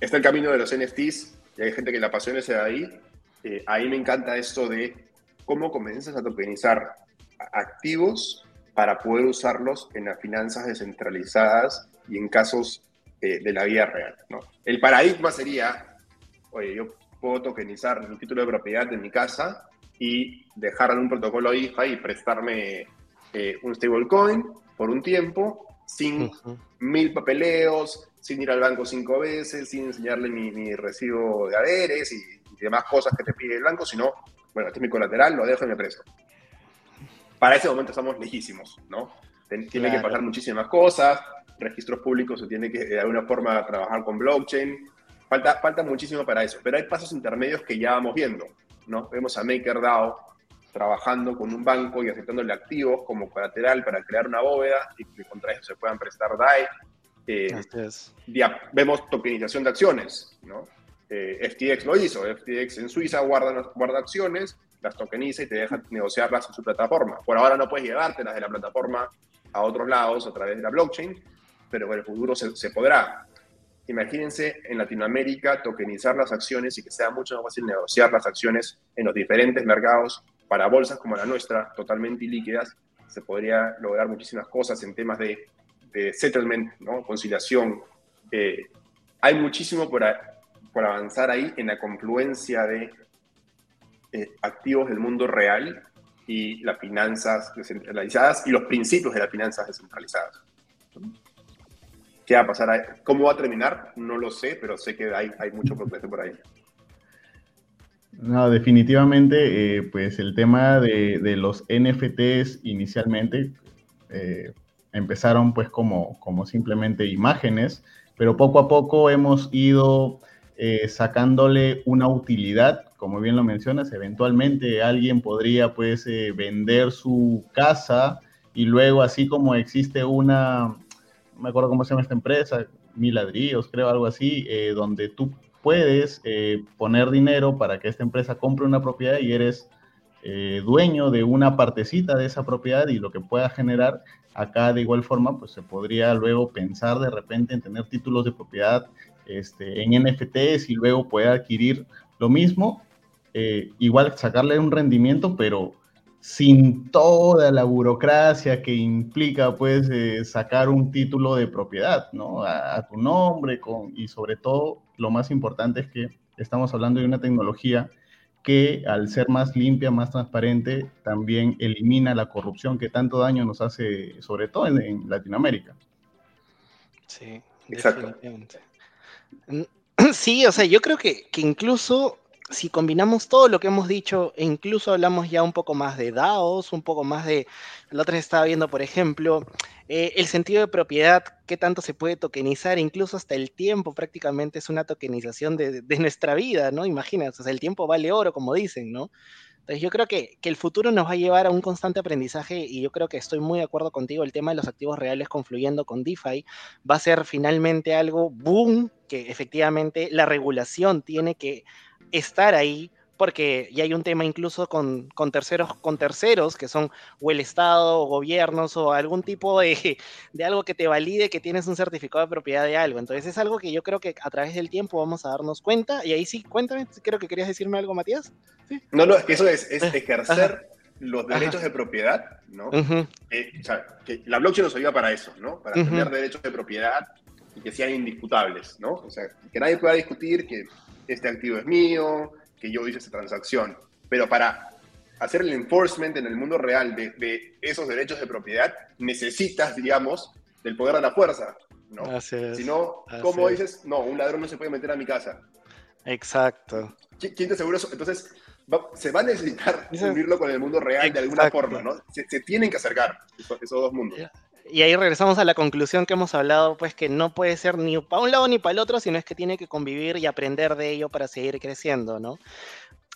está el camino de los NFTs y hay gente que la apasiona ese de ahí. Eh, ahí me encanta esto de cómo comienzas a tokenizar activos para poder usarlos en las finanzas descentralizadas y en casos eh, de la vida real. ¿no? El paradigma sería, oye, yo puedo tokenizar un título de propiedad de mi casa y dejar en un protocolo IFA y prestarme eh, un stablecoin por un tiempo sin mil papeleos, sin ir al banco cinco veces, sin enseñarle mi, recibo de haberes y, demás cosas que te pide el banco, sino, bueno, este es mi colateral, lo dejo y me presto. Para ese momento estamos lejísimos, ¿no? Tiene que pasar muchísimas cosas, registros públicos se tiene que de alguna forma trabajar con blockchain, falta, falta muchísimo para eso, pero hay pasos intermedios que ya vamos viendo, ¿no? Vemos a MakerDAO trabajando con un banco y aceptándole activos como colateral para crear una bóveda y que contra eso se puedan prestar DAI. Eh, vemos tokenización de acciones, ¿no? Eh, FTX lo hizo, FTX en Suiza guarda, guarda acciones, las tokeniza y te deja negociarlas en su plataforma. Por ahora no puedes llevártelas de la plataforma a otros lados a través de la blockchain, pero en el futuro se, se podrá. Imagínense en Latinoamérica tokenizar las acciones y que sea mucho más fácil negociar las acciones en los diferentes mercados para bolsas como la nuestra, totalmente ilíquidas, se podría lograr muchísimas cosas en temas de, settlement, ¿no? conciliación. Eh, hay muchísimo por, por, avanzar ahí en la confluencia de eh, activos del mundo real y las finanzas descentralizadas y los principios de las finanzas descentralizadas. ¿Qué va a pasar? ¿Cómo va a terminar? No lo sé, pero sé que hay, mucho progreso por ahí. No, definitivamente, eh, pues el tema de, los NFTs inicialmente eh, empezaron pues como simplemente imágenes, pero poco a poco hemos ido eh, sacándole una utilidad, como bien lo mencionas, eventualmente alguien podría pues vender su casa y luego así como existe una, me acuerdo cómo se llama esta empresa, Mil Ladrillos, creo, algo así, donde tú puedes eh, poner dinero para que esta empresa compre una propiedad y eres eh, dueño de una partecita de esa propiedad y lo que pueda generar acá de igual forma, pues se podría luego pensar de repente en tener títulos de propiedad este, en NFTs y luego poder adquirir lo mismo, eh, igual sacarle un rendimiento, pero sin toda la burocracia que implica pues sacar un título de propiedad, ¿no? A, a tu nombre con, y sobre todo lo más importante es que estamos hablando de una tecnología que al ser más limpia, más transparente, también elimina la corrupción que tanto daño nos hace, sobre todo en, Latinoamérica. Sí, Exacto. [CLEARS THROAT] Sí, o sea, yo creo que, que incluso si combinamos todo lo que hemos dicho e incluso hablamos ya un poco más de DAOs, un poco más de, la otra estaba viendo, por ejemplo, eh, el sentido de propiedad, qué tanto se puede tokenizar, incluso hasta el tiempo prácticamente es una tokenización de, nuestra vida, ¿no? Imagínate, o sea, el tiempo vale oro, como dicen, ¿no? Entonces yo creo que, que, el futuro nos va a llevar a un constante aprendizaje y yo creo que estoy muy de acuerdo contigo, el tema de los activos reales confluyendo con DeFi va a ser finalmente algo boom, que efectivamente la regulación tiene que estar ahí porque ya hay un tema incluso con, terceros, con terceros, que son o el Estado o gobiernos o algún tipo de, [LAUGHS] de, algo que te valide que tienes un certificado de propiedad de algo. Entonces es algo que yo creo que a través del tiempo vamos a darnos cuenta. Y ahí sí, cuéntame, creo que querías decirme algo, Matías. No, no, es que eso es, ejercer los derechos de propiedad, ¿no? Eh, o sea, que la blockchain nos ayuda para eso, ¿no? Para tener derechos de propiedad y que sean indisputables, ¿no? O sea, que nadie pueda discutir que este activo es mío, que yo hice esa transacción. Pero para hacer el enforcement en el mundo real de, esos derechos de propiedad, necesitas, digamos, del poder de la fuerza. ¿no? si no, ¿cómo dices? No, un ladrón no se puede meter a mi casa. Exacto. ¿Quién te asegura eso? Entonces, se va a necesitar unirlo con el mundo real de alguna forma, ¿no? Se, tienen que acercar esos, esos dos mundos y ahí regresamos a la conclusión que hemos hablado, pues que no puede ser ni para un lado ni para el otro, sino es que tiene que convivir y aprender de ello para seguir creciendo, ¿no?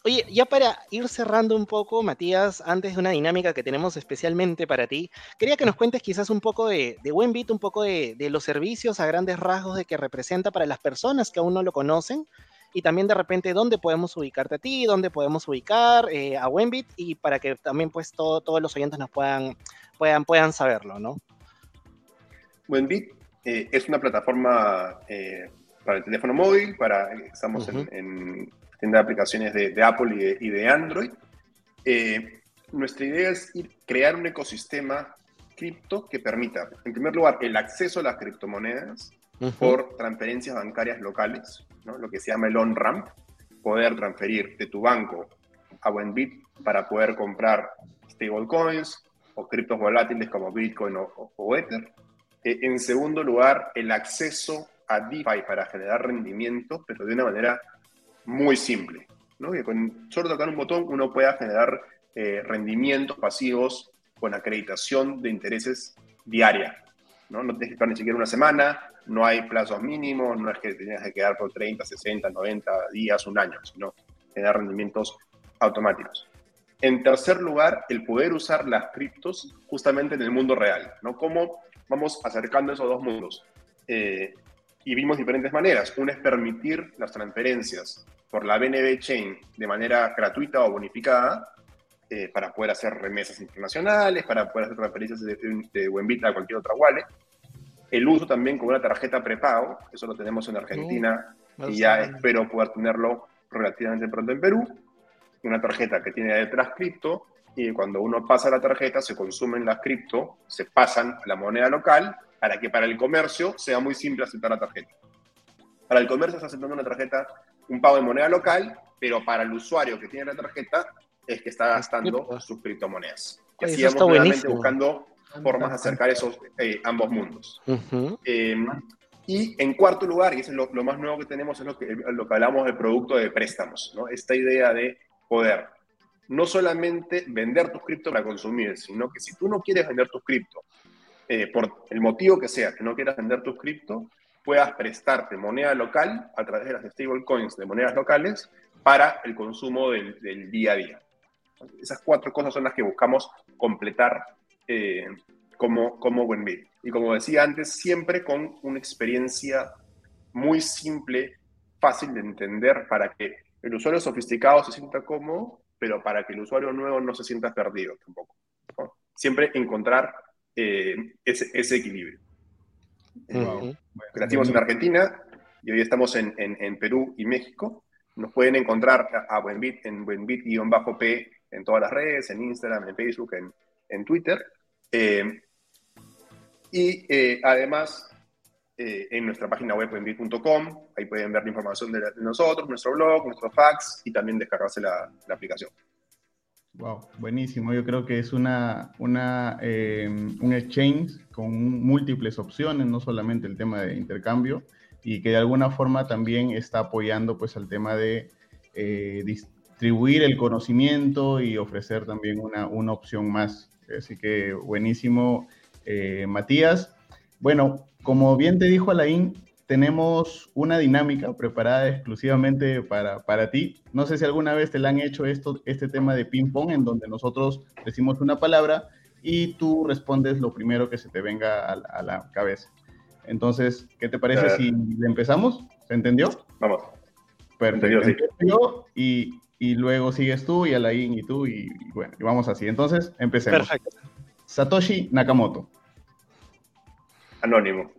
Oye, ya para ir cerrando un poco, Matías, antes de una dinámica que tenemos especialmente para ti, quería que nos cuentes quizás un poco de, de Wenbit, un poco de, los servicios a grandes rasgos de que representa para las personas que aún no lo conocen, y también de repente dónde podemos ubicarte a ti, dónde podemos ubicar eh, a Wenbit, y para que también pues todos los oyentes nos puedan, puedan, puedan saberlo, ¿no? Wenbit eh, es una plataforma eh, para el teléfono móvil, para, estamos en, tienda de aplicaciones de, Apple y de, Android. Eh, nuestra idea es crear un ecosistema cripto que permita, en primer lugar, el acceso a las criptomonedas por transferencias bancarias locales, lo que se llama el on-ramp, poder transferir de tu banco a Wenbit para poder comprar stablecoins o criptos volátiles como Bitcoin o, Ether. Eh, en segundo lugar, el acceso a DeFi para generar rendimiento, pero de una manera muy simple. ¿no? Que con solo tocar un botón uno pueda generar eh, rendimientos pasivos con acreditación de intereses diaria. ¿no? no tienes que esperar ni siquiera una semana, no hay plazos mínimos, no es que tengas que quedar por 30, 60, 90 días, un año, sino generar rendimientos automáticos. En tercer lugar, el poder usar las criptos justamente en el mundo real, ¿no? ¿Cómo vamos acercando esos dos mundos? Eh, y vimos diferentes maneras. Una es permitir las transferencias por la BNB Chain de manera gratuita o bonificada eh, para poder hacer remesas internacionales, para poder hacer transferencias de, de, a cualquier otra wallet. El uso también con una tarjeta prepago, eso lo tenemos en Argentina y ya espero poder tenerlo relativamente pronto en Perú una tarjeta que tiene detrás cripto y cuando uno pasa la tarjeta se consumen las cripto, se pasan a la moneda local para que para el comercio sea muy simple aceptar la tarjeta. Para el comercio está aceptando una tarjeta, un pago de moneda local, pero para el usuario que tiene la tarjeta es que está gastando sus criptomonedas. Y así vamos buscando formas de acercar esos eh, ambos mundos. Em, y en cuarto lugar, y eso es lo, lo, más nuevo que tenemos, es lo que, lo que hablamos del producto de préstamos, ¿no? Esta idea de poder no solamente vender tus cripto para consumir, sino que si tú no quieres vender tus cripto, eh, por el motivo que sea que no quieras vender tus cripto, puedas prestarte moneda local a través de las stablecoins de monedas locales para el consumo del, día a día. Esas cuatro cosas son las que buscamos completar eh, como, como. Y como decía antes, siempre con una experiencia muy simple, fácil de entender para que el usuario sofisticado se sienta cómodo, pero para que el usuario nuevo no se sienta perdido tampoco. Siempre encontrar eh, ese, equilibrio. Uh en Argentina y hoy estamos en, Perú y México. Nos pueden encontrar a Buenbit en Buenbit-P en todas las redes, en Instagram, en Facebook, en, Twitter. Eh, y eh, además eh, en nuestra página web en Ahí pueden ver la información de, nosotros, nuestro blog, nuestro fax y también descargarse la, aplicación. Wow, buenísimo. Yo creo que es una, una eh, un exchange con múltiples opciones, no solamente el tema de intercambio, y que de alguna forma también está apoyando pues al tema de eh, distribuir el conocimiento y ofrecer también una, una opción más. Así que buenísimo, Matías. Bueno, como bien te dijo Alain, tenemos una dinámica preparada exclusivamente para, para, ti. No sé si alguna vez te la han hecho esto, este tema de ping-pong, en donde nosotros decimos una palabra y tú respondes lo primero que se te venga a, la cabeza. Entonces, ¿qué te parece si le empezamos? ¿Se entendió? Vamos. Perfecto. y, y, luego sigues tú y Alain y tú y, y bueno, y vamos así. Entonces, empecemos. Perfecto. Satoshi Nakamoto. Anónimo.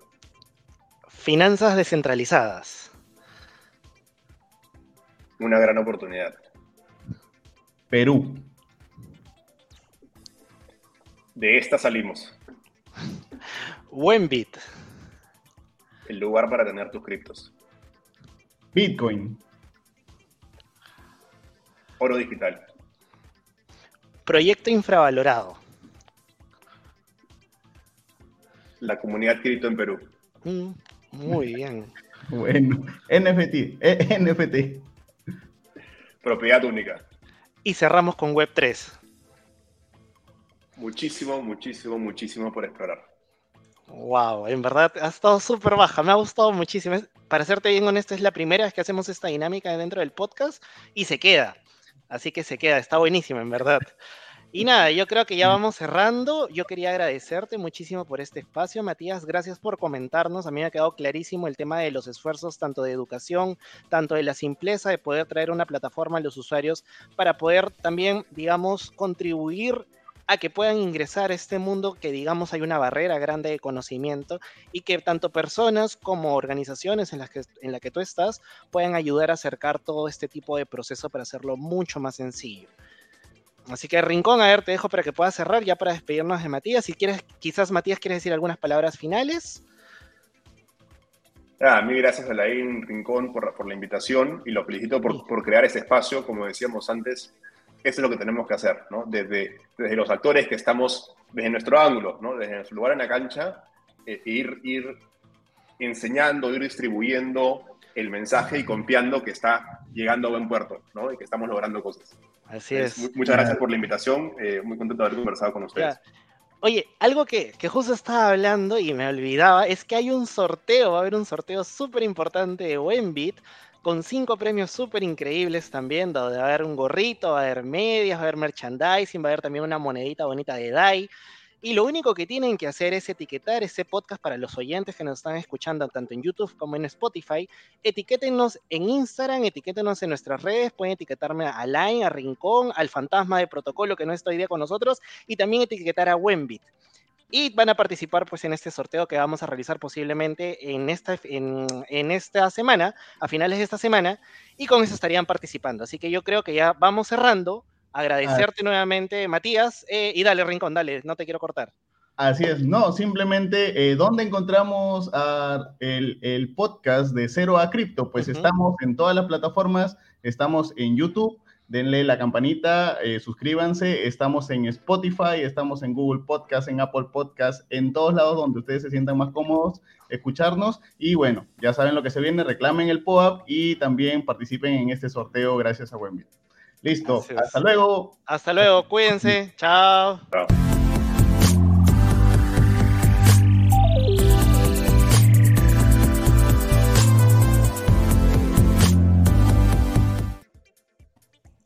Finanzas descentralizadas. Una gran oportunidad. Perú. De esta salimos. Buen El lugar para tener tus criptos. Bitcoin. Oro digital. Proyecto infravalorado. La comunidad cripto en Perú. Mm. Muy bien. [LAUGHS] bueno, NFT, eh, NFT. Propiedad única. Y cerramos con Web3. Muchísimo, muchísimo, muchísimo por explorar. Wow, en verdad ha estado súper baja, me ha gustado muchísimo. Para serte bien honesto, es la primera vez que hacemos esta dinámica dentro del podcast y se queda. Así que se queda, está buenísimo, en verdad. Y nada, yo creo que ya vamos cerrando. Yo quería agradecerte muchísimo por este espacio, Matías. Gracias por comentarnos. A mí me ha quedado clarísimo el tema de los esfuerzos, tanto de educación, tanto de la simpleza de poder traer una plataforma a los usuarios para poder también, digamos, contribuir a que puedan ingresar a este mundo que digamos hay una barrera grande de conocimiento y que tanto personas como organizaciones en las que, en la que tú estás puedan ayudar a acercar todo este tipo de proceso para hacerlo mucho más sencillo. Así que Rincón, a ver, te dejo para que puedas cerrar ya para despedirnos de Matías. Si quieres, quizás Matías quieres decir algunas palabras finales. Ah, mil gracias a Laín Rincón por, por, la invitación y lo felicito por, por, crear ese espacio, como decíamos antes, eso es lo que tenemos que hacer, ¿no? Desde, desde los actores que estamos, desde nuestro ángulo, ¿no? Desde nuestro lugar en la cancha, eh, ir, ir enseñando, ir distribuyendo el mensaje y confiando que está llegando a buen puerto, ¿no? Y que estamos logrando cosas. Así es. muchas gracias por la invitación, eh, muy contento de haber conversado con ustedes. Oye, algo que, que, justo estaba hablando y me olvidaba es que hay un sorteo, va a haber un sorteo súper importante de Wembit con cinco premios súper increíbles también, donde va a haber un gorrito, va a haber medias, va a haber merchandising, va a haber también una monedita bonita de DAI. Y lo único que tienen que hacer es etiquetar ese podcast para los oyentes que nos están escuchando tanto en YouTube como en Spotify. Etiquétenos en Instagram, etiquétenos en nuestras redes, pueden etiquetarme a Line, a Rincón, al Fantasma de Protocolo que no está hoy día con nosotros y también etiquetar a Wembit. Y van a participar pues en este sorteo que vamos a realizar posiblemente en esta, en, en esta semana, a finales de esta semana, y con eso estarían participando. Así que yo creo que ya vamos cerrando agradecerte nuevamente, Matías, eh, y dale, Rincón, dale, no te quiero cortar. Así es, no, simplemente, eh, ¿dónde encontramos el, podcast de Cero a Cripto? Pues estamos en todas las plataformas, estamos en YouTube, denle la campanita, eh, suscríbanse, estamos en Spotify, estamos en Google Podcast, en Apple Podcast, en todos lados donde ustedes se sientan más cómodos, escucharnos, y bueno, ya saben lo que se viene, reclamen el POAP y también participen en este sorteo gracias a Wemby. Listo. Hasta luego. Hasta luego. Cuídense. Chao. Chao.